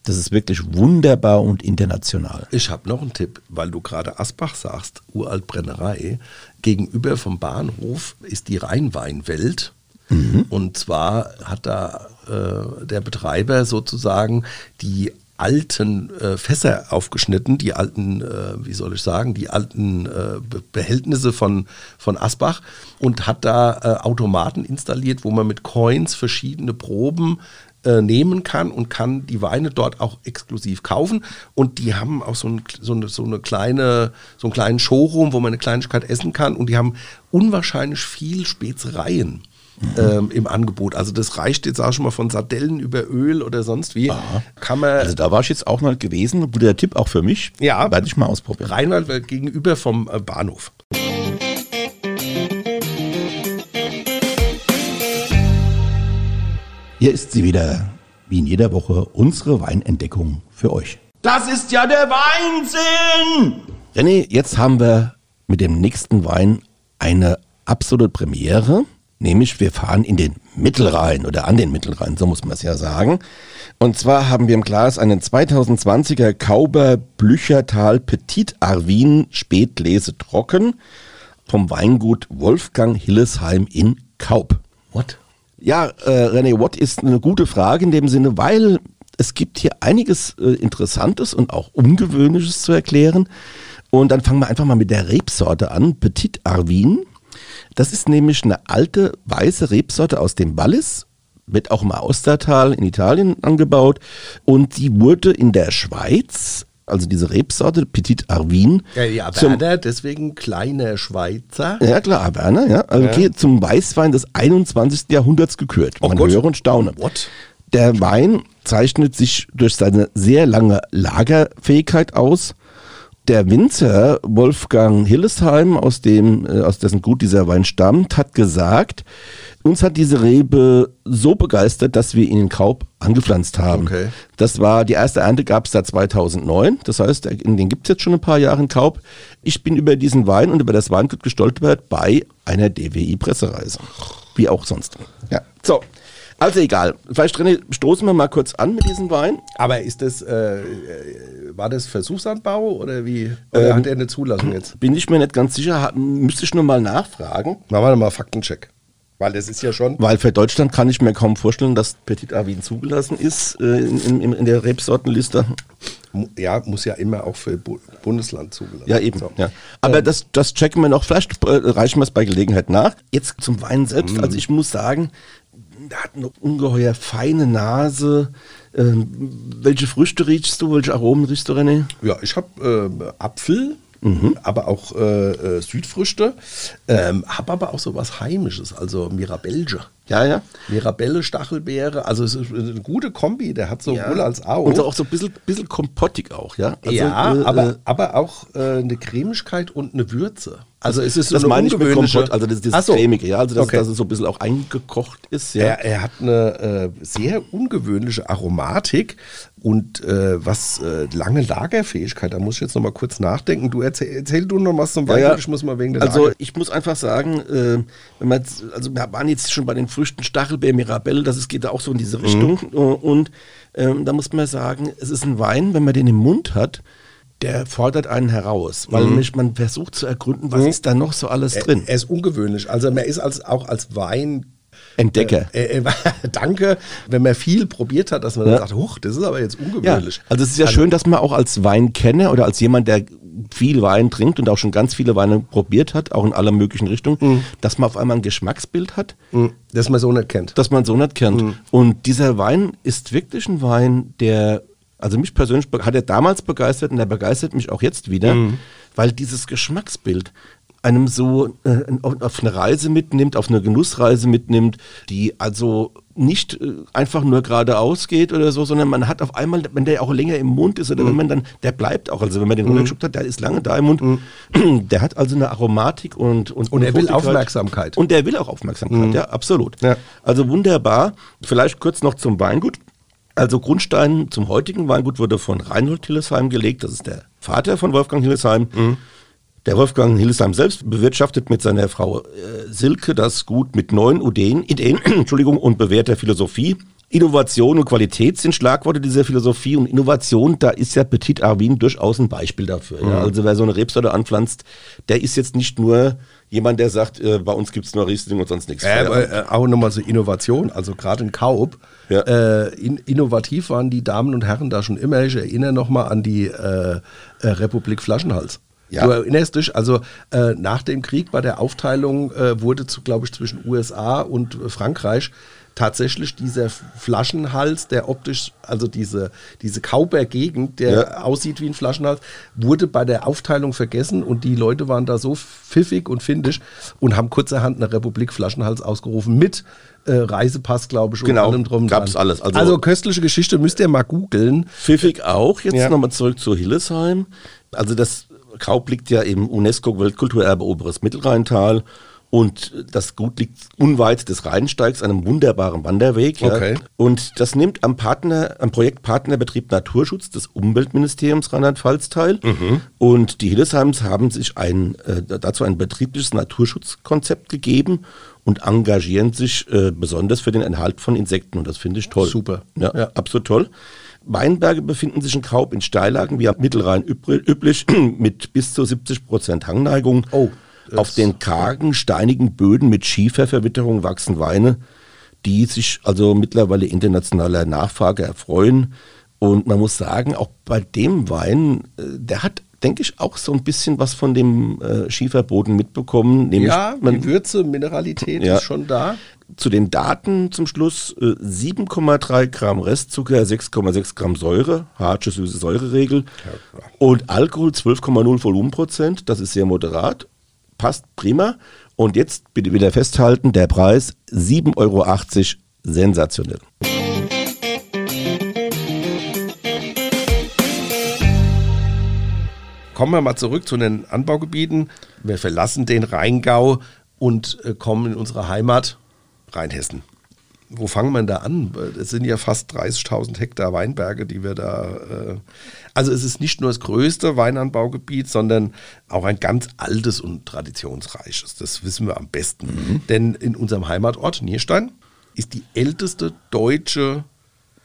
das ist wirklich wunderbar und international. Ich habe noch einen Tipp, weil du gerade Asbach sagst, Uraltbrennerei. Gegenüber vom Bahnhof ist die Rheinweinwelt. Mhm. Und zwar hat da äh, der Betreiber sozusagen die alten äh, Fässer aufgeschnitten, die alten, äh, wie soll ich sagen, die alten äh, Behältnisse von, von Asbach und hat da äh, Automaten installiert, wo man mit Coins verschiedene Proben äh, nehmen kann und kann die Weine dort auch exklusiv kaufen. Und die haben auch so, ein, so, eine, so eine kleine, so einen kleinen Showroom, wo man eine Kleinigkeit essen kann. Und die haben unwahrscheinlich viel Spezereien. Mhm. Ähm, im Angebot. Also das reicht jetzt auch schon mal von Sardellen über Öl oder sonst wie. Kann man also da war ich jetzt auch mal gewesen. Guter Tipp auch für mich. Ja. Werde ich mal ausprobieren. Rheinwald gegenüber vom äh, Bahnhof. Hier ist sie wieder, wie in jeder Woche, unsere Weinentdeckung für euch. Das ist ja der Weinsinn! René, jetzt haben wir mit dem nächsten Wein eine absolute Premiere. Nämlich wir fahren in den Mittelrhein oder an den Mittelrhein, so muss man es ja sagen. Und zwar haben wir im Glas einen 2020er Kauber Blüchertal Petit Arvin Spätlese Trocken vom Weingut Wolfgang Hillesheim in Kaub. What? Ja, äh, René Watt ist eine gute Frage in dem Sinne, weil es gibt hier einiges äh, Interessantes und auch Ungewöhnliches zu erklären. Und dann fangen wir einfach mal mit der Rebsorte an, Petit Arvin. Das ist nämlich eine alte weiße Rebsorte aus dem Wallis, wird auch im Austertal in Italien angebaut und die wurde in der Schweiz also diese Rebsorte, Petit Arvin. Ja, ja Berner, deswegen kleiner Schweizer. Ja, klar, Berner, ja. Also ja. Okay, zum Weißwein des 21. Jahrhunderts gekürt. Oh Man Gott. höre und staune. What? Der Wein zeichnet sich durch seine sehr lange Lagerfähigkeit aus. Der Winzer Wolfgang Hillesheim, aus, dem, äh, aus dessen Gut dieser Wein stammt, hat gesagt, uns hat diese Rebe so begeistert, dass wir ihn in Kaub angepflanzt haben. Okay. Das war, die erste Ernte gab es da 2009. Das heißt, in den gibt es jetzt schon ein paar Jahre in Kaub. Ich bin über diesen Wein und über das Weingut gestolpert bei einer DWI-Pressereise. Wie auch sonst. Ja. So. Also egal. Vielleicht stoßen wir mal kurz an mit diesem Wein. Aber ist das, äh, war das Versuchsanbau oder wie? Oder Ähm, hat er eine Zulassung jetzt? Bin ich mir nicht ganz sicher, müsste ich nur mal nachfragen. Machen wir mal Faktencheck. Weil das ist ja schon. Weil für Deutschland kann ich mir kaum vorstellen, dass Petit Avin zugelassen ist äh, in, in, in der Rebsortenliste. Ja, muss ja immer auch für Bu Bundesland zugelassen Ja, eben. So. Ja. Aber das, das checken wir noch. Vielleicht äh, reichen wir es bei Gelegenheit nach. Jetzt zum Wein selbst. Also ich muss sagen, hat eine ungeheuer feine Nase. Ähm, welche Früchte riechst du? Welche Aromen riechst du, René? Ja, ich habe äh, Apfel, aber auch äh, äh, Südfrüchte. Ähm, habe aber auch so was Heimisches, also Mirabelge. Ja, ja. Mirabelle, Stachelbeere, also es ist eine gute Kombi, der hat sowohl als auch. Und auch so ein bisschen, bisschen kompottig auch, ja? Also, ja, äh, aber, äh, aber auch äh, eine Cremigkeit und eine Würze. Also es ist so das eine meine ungewöhnliche- Kompott, also das, das Ach so. cremige, ja, also dass, Okay. dass es so ein bisschen auch eingekocht ist, ja. Er, er hat eine äh, sehr ungewöhnliche Aromatik und äh, was äh, lange Lagerfähigkeit. Da muss ich jetzt noch mal kurz nachdenken. Du erzähl, erzähl du noch was zum Ja, Wein. ja. Ich muss mal wegen der Also Lager. ich muss einfach sagen, äh, wenn man jetzt, also wir waren jetzt schon bei den Früchten Stachelbeer, Mirabelle, das ist, geht da auch so in diese Richtung. Mhm. Äh, Und ähm, da muss man sagen, es ist ein Wein, wenn man den im Mund hat, der fordert einen heraus, weil nämlich man versucht zu ergründen, was Mhm. ist da noch so alles Er, drin. er ist ungewöhnlich. Also man ist als, auch als Wein. Entdecker. Äh, äh, danke, wenn man viel probiert hat, dass man Ja. dann sagt, huch, das ist aber jetzt Ja, ungewöhnlich. also es ist ja schön, dass man auch als Weinkenner oder als jemand, der viel Wein trinkt und auch schon ganz viele Weine probiert hat, auch in aller möglichen Richtungen, Mhm. dass man auf einmal ein Geschmacksbild hat, Mhm. Dass man so nicht kennt. das man so nicht kennt. Und dieser Wein ist wirklich ein Wein, der, also mich persönlich hat er damals begeistert und er begeistert mich auch jetzt wieder, weil dieses Geschmacksbild einem so äh, auf eine Reise mitnimmt, auf eine Genussreise mitnimmt, die also nicht äh, einfach nur geradeaus geht oder so, sondern man hat auf einmal, wenn der auch länger im Mund ist oder wenn man dann, der bleibt auch, also wenn man den runtergeschluckt hat, der ist lange da im Mund, der hat also eine Aromatik und und, Und er will. Aufmerksamkeit. Und der will auch Aufmerksamkeit, ja, absolut. Ja. Also wunderbar. Vielleicht kurz noch zum Weingut. Also Grundstein zum heutigen Weingut wurde von Reinhold Hillesheim gelegt. Das ist der Vater von Wolfgang Hillesheim. Der Wolfgang Hillesheim selbst bewirtschaftet mit seiner Frau äh, Silke das Gut mit neuen Ideen, Ideen Entschuldigung, und bewährter Philosophie. Innovation und Qualität sind Schlagworte dieser Philosophie und Innovation, da ist ja Petit Arvin durchaus ein Beispiel dafür. Ja. Also wer so eine Rebsorte anpflanzt, der ist jetzt nicht nur jemand, der sagt, äh, bei uns gibt's nur Riesling und sonst nichts. Äh, aber, äh, auch nochmal so Innovation, also gerade in Kaub. Ja. Äh, in, innovativ waren die Damen und Herren da schon immer. Ich erinnere nochmal an die äh, äh, Republik Flaschenhals. Ja. Du erinnerst dich, also äh, nach dem Krieg bei der Aufteilung äh, wurde, zu, glaube ich, zwischen USA und Frankreich tatsächlich dieser Flaschenhals, der optisch, also diese, diese Kauber-Gegend, der Ja. aussieht wie ein Flaschenhals, wurde bei der Aufteilung vergessen und die Leute waren da so pfiffig und findig und haben kurzerhand eine Republik Flaschenhals ausgerufen mit äh, Reisepass, glaube ich, und Genau, allem drum und gab's dran. alles. Also- Also, köstliche Geschichte müsst ihr mal googeln. Pfiffig auch. Jetzt Ja. nochmal zurück zu Hillesheim. Also das Kaub liegt ja im UNESCO-Weltkulturerbe Oberes Mittelrheintal. Und das Gut liegt unweit des Rheinsteigs, einem wunderbaren Wanderweg. Ja. Okay. Und das nimmt am Partner, am Projekt Partnerbetrieb Naturschutz des Umweltministeriums Rheinland-Pfalz teil. Und die Hillesheims haben sich ein, äh, dazu ein betriebliches Naturschutzkonzept gegeben und engagieren sich äh, besonders für den Erhalt von Insekten. Und das finde ich toll. Super. Ja, Ja. absolut toll. Weinberge befinden sich in Kaub in Steillagen wie am Mittelrhein üblich mit bis zu 70 Prozent Hangneigung. Oh, Auf den kargen, steinigen Böden mit Schieferverwitterung wachsen Weine, die sich also mittlerweile internationaler Nachfrage erfreuen. Und man muss sagen, auch bei dem Wein, äh, der hat denke ich, auch so ein bisschen was von dem äh, Schieferboden mitbekommen. Nämlich Ja, man, die Würze, Mineralität Ja. ist schon da. Zu den Daten zum Schluss äh, 7,3 Gramm Restzucker, 6,6 Gramm Säure, Hartsche süße Säureregel und Alkohol 12,0 Volumenprozent, das ist sehr moderat, passt prima. Und jetzt bitte wieder festhalten, der Preis 7,80 Euro, sensationell. Kommen wir mal zurück zu den Anbaugebieten. Wir verlassen den Rheingau und äh, kommen in unsere Heimat, Rheinhessen. Wo fangen wir da an? Es sind ja fast 30.000 Hektar Weinberge, die wir da. Äh also, es ist nicht nur das größte Weinanbaugebiet, sondern auch ein ganz altes und traditionsreiches. Das wissen wir am besten. Denn in unserem Heimatort Nierstein ist die älteste deutsche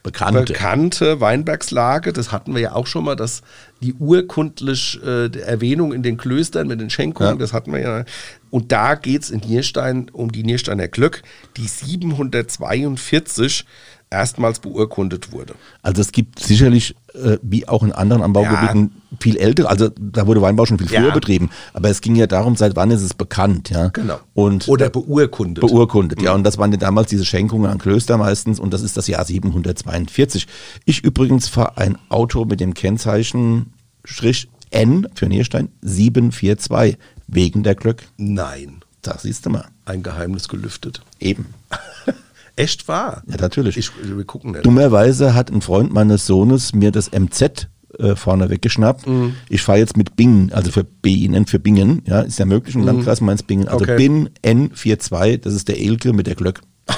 Bekannte. bekannte Weinbergslage. Das hatten wir ja auch schon mal, dass die urkundlich äh, Erwähnung in den Klöstern mit den Schenkungen, Ja. das hatten wir ja. Und da geht es in Nierstein um die Niersteiner Glöck, die 742 erstmals beurkundet wurde. Also es gibt sicherlich, äh, wie auch in anderen Anbaugebieten, viel ältere, also da wurde Weinbau schon viel früher Ja. betrieben, aber es ging ja darum, seit wann ist es bekannt, ja. Genau. Und Oder beurkundet. beurkundet, ja. Und das waren ja damals diese Schenkungen an Klöster meistens und das ist das Jahr 742. Ich übrigens fahre ein Auto mit dem Kennzeichen Strich N für Nierstein 742 wegen der Glück. Nein, Da siehst du mal. ein Geheimnis gelüftet. Eben. Echt wahr? Ja, natürlich. Ich, wir gucken nicht. Dummerweise hat ein Freund meines Sohnes mir das MZ äh, vorne weggeschnappt. Mhm. Ich fahre jetzt mit Bingen, also für BIN, für Bingen, ja, ist ja möglich im Landkreis Mainz-Bingen. Also Mhm. Okay. BIN N42, das ist der Elke mit der Glöck.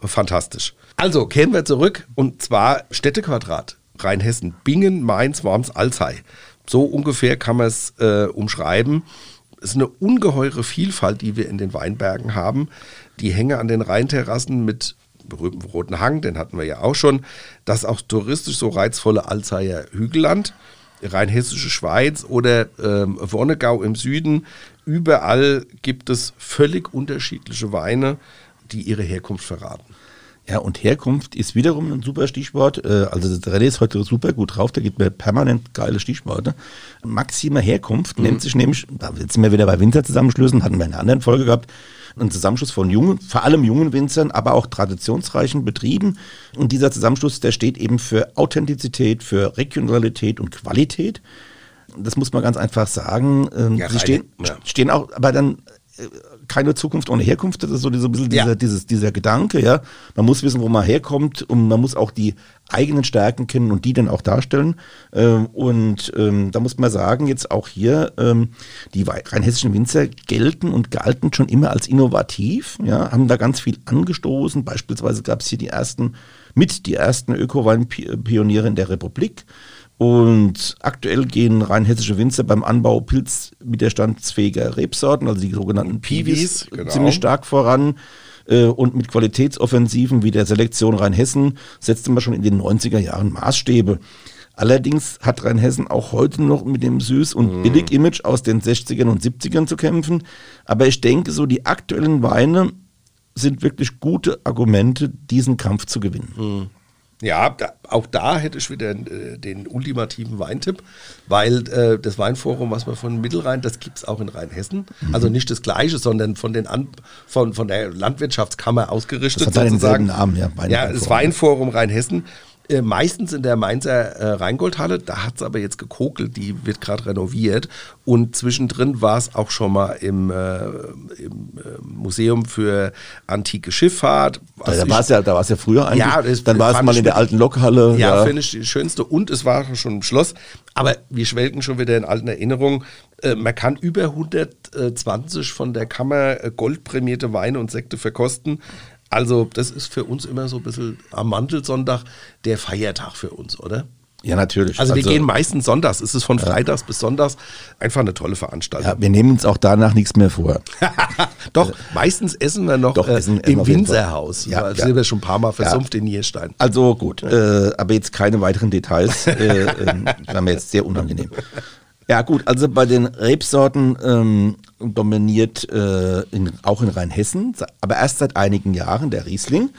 Fantastisch. Also, kehren wir zurück und zwar Städtequadrat. Rheinhessen, Bingen, Mainz, Worms, Alzey. So ungefähr kann man es äh, umschreiben. Es ist eine ungeheure Vielfalt, die wir in den Weinbergen haben. Die Hänge an den Rheinterrassen mit berühmten roten Hang, den hatten wir ja auch schon. Das auch touristisch so reizvolle Alzeyer Hügelland, rheinhessische Schweiz oder ähm, Wonnegau im Süden. Überall gibt es völlig unterschiedliche Weine, die ihre Herkunft verraten. Ja, und Herkunft ist wiederum ein super Stichwort. Äh, Also der René ist heute super gut drauf, der gibt mir permanent geile Stichworte. Maxima Herkunft nennt sich nämlich, da sind wir wieder bei Winzerzusammenschlüssen, hatten wir in einer anderen Folge gehabt, ein Zusammenschluss von jungen, vor allem jungen Winzern, aber auch traditionsreichen Betrieben. Und dieser Zusammenschluss, der steht eben für Authentizität, für Regionalität und Qualität. Das muss man ganz einfach sagen. Ähm, Ja, Sie stehen, ja. stehen auch, aber dann äh, keine Zukunft ohne Herkunft, das ist so, ein bisschen dieser, Ja. dieses, dieser Gedanke, ja. Man muss wissen, wo man herkommt und man muss auch die eigenen Stärken kennen und die dann auch darstellen. Ähm, und ähm, da muss man sagen, jetzt auch hier, ähm, die rheinhessischen Winzer gelten und galten schon immer als innovativ, ja, haben da ganz viel angestoßen. Beispielsweise gab es hier die ersten, mit die ersten Öko-Weinpioniere in der Republik. Und aktuell gehen rheinhessische Winzer beim Anbau pilzwiderstandsfähiger Rebsorten, also die sogenannten Piwis, genau. ziemlich stark voran. Äh, Und mit Qualitätsoffensiven wie der Selektion Rheinhessen setzte man schon in den 90er Jahren Maßstäbe. Allerdings hat Rheinhessen auch heute noch mit dem Süß- und Billig-Image aus den 60ern und 70ern zu kämpfen. Aber ich denke, so die aktuellen Weine sind wirklich gute Argumente, diesen Kampf zu gewinnen. Ja, da, auch da hätte ich wieder äh, den ultimativen Weintipp, weil äh, das Weinforum, was wir von Mittelrhein, das gibt es auch in Rheinhessen. Mhm. Also nicht das gleiche, sondern von, den An von, von der Landwirtschaftskammer ausgerichtet. Das hat sozusagen. Namen, ja, Wein- ja, das Weinforum. Weinforum Rheinhessen. Äh, meistens in der Mainzer äh, Rheingoldhalle, da hat es aber jetzt gekokelt, die wird gerade renoviert. Und zwischendrin war es auch schon mal im, äh, im äh, Museum für antike Schifffahrt. was Da war es ja, da ja früher eigentlich. Ja, das dann war es mal in der alten Lokhalle. ja, finde ich die schönste. Und es war schon im Schloss. Aber wir schwelgen schon wieder in alten Erinnerungen. Äh, man kann über 120 von der Kammer goldprämierte Weine und Sekte verkosten. Also, das ist für uns immer so ein bisschen am Mandelsonntag der Feiertag für uns, oder? Ja, natürlich. Also, wir gehen meistens sonntags. Es ist von Freitags bis Sonntags einfach eine tolle Veranstaltung. ja, wir nehmen uns auch danach nichts mehr vor. Doch, meistens essen wir noch Doch, äh, essen- im. Winzerhaus. Ja, Ja, ja. sind wir schon ein paar Mal versumpft in Nierstein. Also gut, äh, aber jetzt keine weiteren Details. äh, das war mir jetzt sehr unangenehm. Ja gut, also bei den Rebsorten ähm, dominiert äh, in, auch in Rheinhessen, aber erst seit einigen Jahren der Riesling.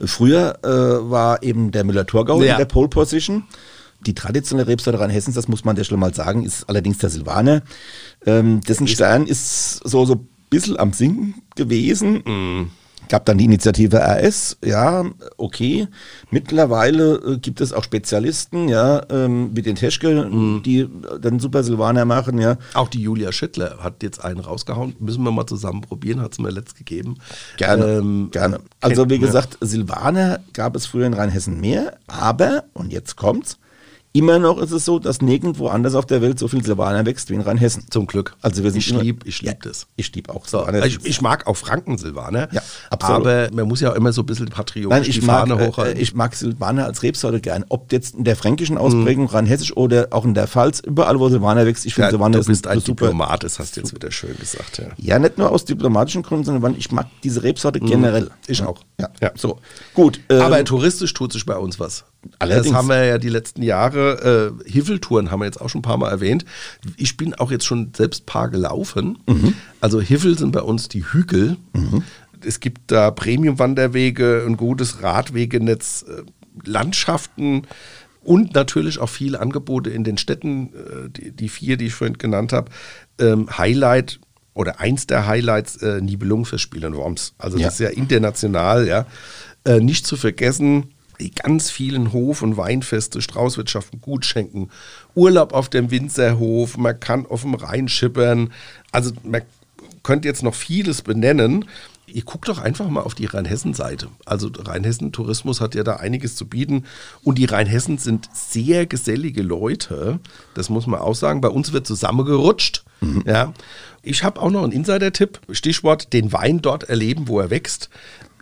Früher äh, war eben der Müller-Thurgau Ja. in der Pole Position. Die traditionelle Rebsorte Rheinhessens, das muss man der Stelle mal sagen, ist allerdings der Silvaner. Ähm, dessen Stern ist so, so ein bisschen am Sinken gewesen. Mm. Gab dann die Initiative RS, ja, okay. Mittlerweile äh, gibt es auch Spezialisten, ja, ähm, mit den Teschke, mhm. die dann Super Silvaner machen, ja. Auch die Julia Schüttler hat jetzt einen rausgehauen. Müssen wir mal zusammen probieren, hat es mir letzt gegeben. Gerne, ähm, gerne. Also wie gesagt, Silvaner gab es früher in Rheinhessen mehr, aber, und jetzt kommt's, Immer noch ist es so, dass nirgendwo anders auf der Welt so viel Silvaner wächst wie in Rheinhessen. Zum Glück. Also wir sind ich liebe ich lieb ja, das. Ich liebe auch Silvaner. So, ich, ich, mag auch Franken-Silvaner. Ja, absolut. Aber man muss ja auch immer so ein bisschen patriotisch Nein, ich die mag, Fahne hochhalten. Äh, ich mag Silvaner als Rebsorte gern. Ob jetzt in der fränkischen Ausprägung, mhm. Rheinhessisch oder auch in der Pfalz, überall wo Silvaner wächst, ich finde ja, Silvaner du bist ein, super. Diplomat, das hast du jetzt wieder schön gesagt. Ja. ja, nicht nur aus diplomatischen Gründen, sondern ich mag diese Rebsorte mhm. generell. Ich auch. Ja. ja. So, gut. Ähm, Aber touristisch tut sich bei uns was. Allerdings. Das haben wir ja die letzten Jahre. Äh, Hiffeltouren haben wir jetzt auch schon ein paar Mal erwähnt. Ich bin auch jetzt schon selbst ein paar gelaufen. Mhm. Also Hiffel sind bei uns die Hügel. Mhm. Es gibt da Premium-Wanderwege, ein gutes Radwegenetz, äh, Landschaften und natürlich auch viele Angebote in den Städten, äh, die, die vier, die ich vorhin genannt habe. Ähm, Highlight oder eins der Highlights, äh, Nibelungenfestspiel in Worms. Also ja. das ist ja international, ja. Äh, nicht zu vergessen, die ganz vielen Hof- und Weinfeste, Straußwirtschaften, Gutschenken, Urlaub auf dem Winzerhof, man kann auf dem Rhein schippern. Also man könnte jetzt noch vieles benennen. Ihr guckt doch einfach mal auf die Rheinhessen-Seite. Also Rheinhessen-Tourismus hat ja da einiges zu bieten. Und die Rheinhessen sind sehr gesellige Leute. Das muss man auch sagen. Bei uns wird zusammengerutscht. Mhm. Ja. Ich habe auch noch einen Insider-Tipp. Stichwort den Wein dort erleben, wo er wächst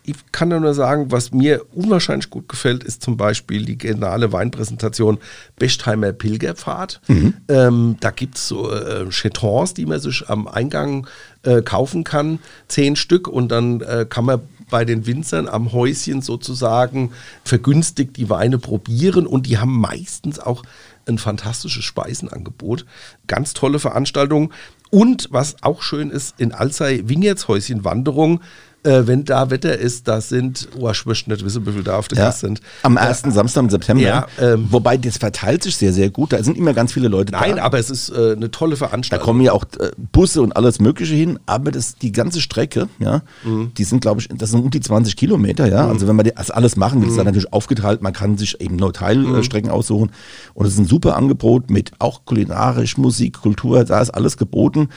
ich kann nur sagen, was mir unwahrscheinlich gut gefällt, ist zum Beispiel die geniale Weinpräsentation Bechtheimer Pilgerpfad. Mhm. Ähm, da gibt es so äh, Chetons, die man sich am Eingang äh, kaufen kann, zehn Stück und dann äh, kann man bei den Winzern am Häuschen sozusagen vergünstigt die Weine probieren und die haben meistens auch ein fantastisches Speisenangebot. Ganz tolle Veranstaltung. Und was auch schön ist, in Alzey Vineyardshäuschen Wanderung äh, wenn da Wetter ist, da sind, oh, ich möchte nicht wissen, wie viele da auf der ja, Liste sind. Am ersten äh, Samstag im September. Ja, ähm, Wobei, das verteilt sich sehr, sehr gut. Da sind immer ganz viele Leute nein, da. Nein, aber es ist äh, eine tolle Veranstaltung. Da kommen ja auch äh, Busse und alles Mögliche hin, aber das, die ganze Strecke, ja, mhm. die sind, glaube ich, das sind um die 20 Kilometer, ja. Mhm. Also wenn man das alles machen will, mhm. ist dann natürlich aufgeteilt. Man kann sich eben nur Teilstrecken mhm. aussuchen. Und es ist ein super Angebot mit auch kulinarisch, Musik, Kultur, da ist alles geboten.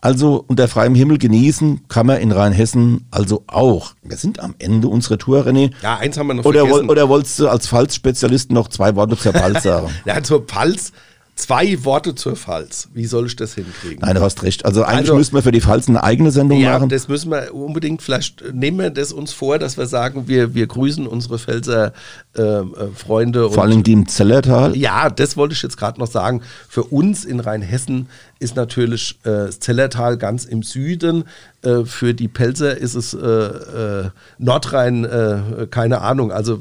Also unter freiem Himmel genießen kann man in Rheinhessen also auch. Wir sind am Ende unserer Tour, René. Ja, eins haben wir noch oder, vergessen. Oder wolltest du als Pfalz-Spezialist noch zwei Worte zur Pfalz sagen? ja, zur Pfalz Zwei Worte zur Pfalz. Wie soll ich das hinkriegen? Nein, du hast recht. Also eigentlich also, müssten wir für die Pfalz eine eigene Sendung ja, machen. Ja, das müssen wir unbedingt. Vielleicht nehmen wir das uns vor, dass wir sagen, wir, wir grüßen unsere Pfälzer äh, äh Freunde. Vor allem die im Zellertal. Ja, das wollte ich jetzt gerade noch sagen. Für uns in Rheinhessen ist natürlich äh, das Zellertal ganz im Süden. Äh, für die Pelzer ist es äh, äh Nordrhein, äh, keine Ahnung. Also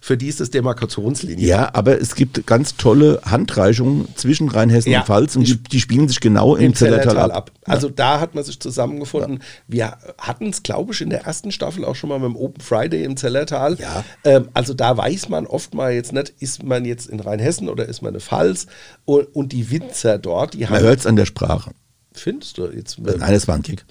für die ist es Demarkationslinie. Ja, aber es gibt ganz tolle Handreichungen zwischen Rheinhessen ja, und Pfalz und die, die, spielen sich genau im, im Zellertal, Zellertal ab. ab. Also ja. da hat man sich zusammengefunden. Ja. Wir hatten es, glaube ich, in der ersten Staffel auch schon mal mit dem Open Friday im Zellertal. Ja. Ähm, also da weiß man oft mal jetzt nicht, ist man jetzt in Rheinhessen oder ist man eine Pfalz und, und die Winzer dort, die haben. Man hört es an der Sprache. Findest du jetzt? Nein, das war ein Kick.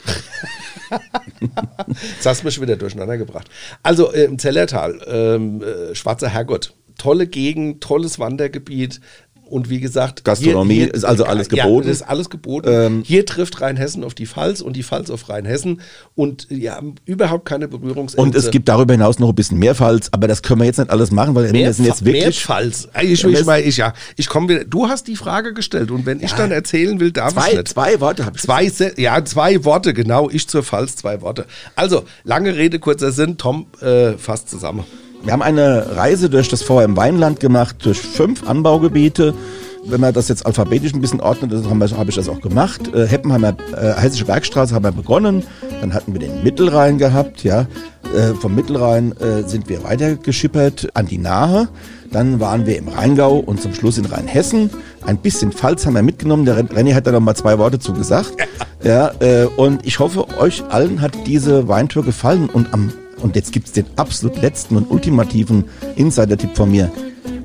das hast du mich wieder durcheinander gebracht. Also äh, im Zellertal, ähm, äh, Schwarzer Herrgott. Tolle Gegend, tolles Wandergebiet, und wie gesagt, Gastronomie hier, hier, ist also alles geboten. Ja, ist alles geboten. Ähm, hier trifft Rheinhessen auf die Pfalz und die Pfalz auf Rheinhessen und ja, überhaupt keine Berührungsängste. Und es gibt darüber hinaus noch ein bisschen mehr Pfalz, aber das können wir jetzt nicht alles machen, weil mehr, wir sind jetzt wirklich. Mehr Pfalz. Ich, ich, ich, ja, ich komme wieder. Du hast die Frage gestellt und wenn ja, ich dann erzählen will, darf zwei, ich nicht. Zwei Worte habe ich. Zwei, ja, zwei Worte, genau. Ich zur Pfalz, zwei Worte. Also, lange Rede, kurzer Sinn. Tom äh, fasst zusammen. Wir haben eine Reise durch das VM Weinland gemacht, durch fünf Anbaugebiete wenn man das jetzt alphabetisch ein bisschen ordnet, habe hab ich das auch gemacht. Äh, Heppenheimer äh, Hessische Bergstraße haben wir begonnen, dann hatten wir den Mittelrhein gehabt, ja. Äh, vom Mittelrhein äh, sind wir weitergeschippert an die Nahe. Dann waren wir im Rheingau und zum Schluss in Rheinhessen. Ein bisschen Pfalz haben wir mitgenommen. Der René hat da noch mal zwei Worte zu gesagt. Ja, äh, und ich hoffe, euch allen hat diese Weintour gefallen. Und, am, und jetzt gibt's den absolut letzten und ultimativen Insider-Tipp von mir.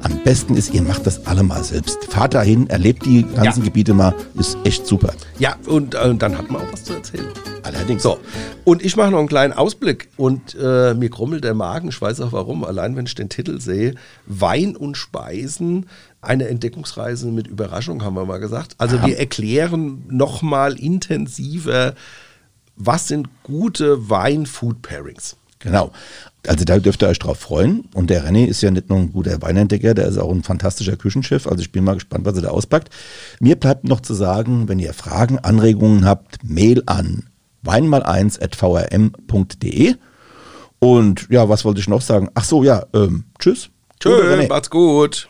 Am besten ist, ihr macht das alle mal selbst. Fahrt dahin, erlebt die ganzen Ja. Gebiete mal, ist echt super. Ja, und äh, dann hat man auch was zu erzählen. Allerdings. So, und ich mache noch einen kleinen Ausblick und äh, mir krummelt der Magen, ich weiß auch warum, allein wenn ich den Titel sehe. Wein und Speisen, eine Entdeckungsreise mit Überraschung, haben wir mal gesagt. Also wir erklären nochmal intensiver, was sind gute Wein-Food-Pairings. Genau. Also da dürft ihr euch drauf freuen. Und der René ist ja nicht nur ein guter Weinentdecker, der ist auch ein fantastischer Küchenchef. Also ich bin mal gespannt, was er da auspackt. Mir bleibt noch zu sagen, wenn ihr Fragen, Anregungen habt, Mail an weinmal1.vrm.de. Und ja, was wollte ich noch sagen? Ach so, ja, ähm, tschüss. René. macht's gut.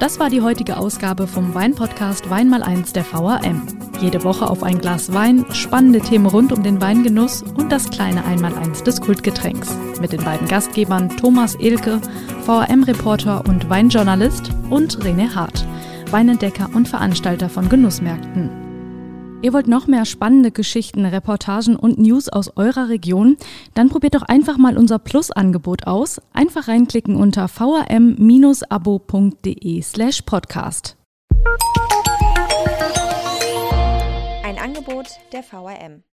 Das war die heutige Ausgabe vom Weinpodcast Wein mal eins der VAM. Jede Woche auf ein Glas Wein, spannende Themen rund um den Weingenuss und das kleine Einmaleins des Kultgetränks. Mit den beiden Gastgebern Thomas Elke, VAM-Reporter und Weinjournalist und René Hart, Weinentdecker und Veranstalter von Genussmärkten. Ihr wollt noch mehr spannende Geschichten, Reportagen und News aus eurer Region? Dann probiert doch einfach mal unser Plus-Angebot aus. Einfach reinklicken unter vam-abo.de slash podcast. Angebot der VRM.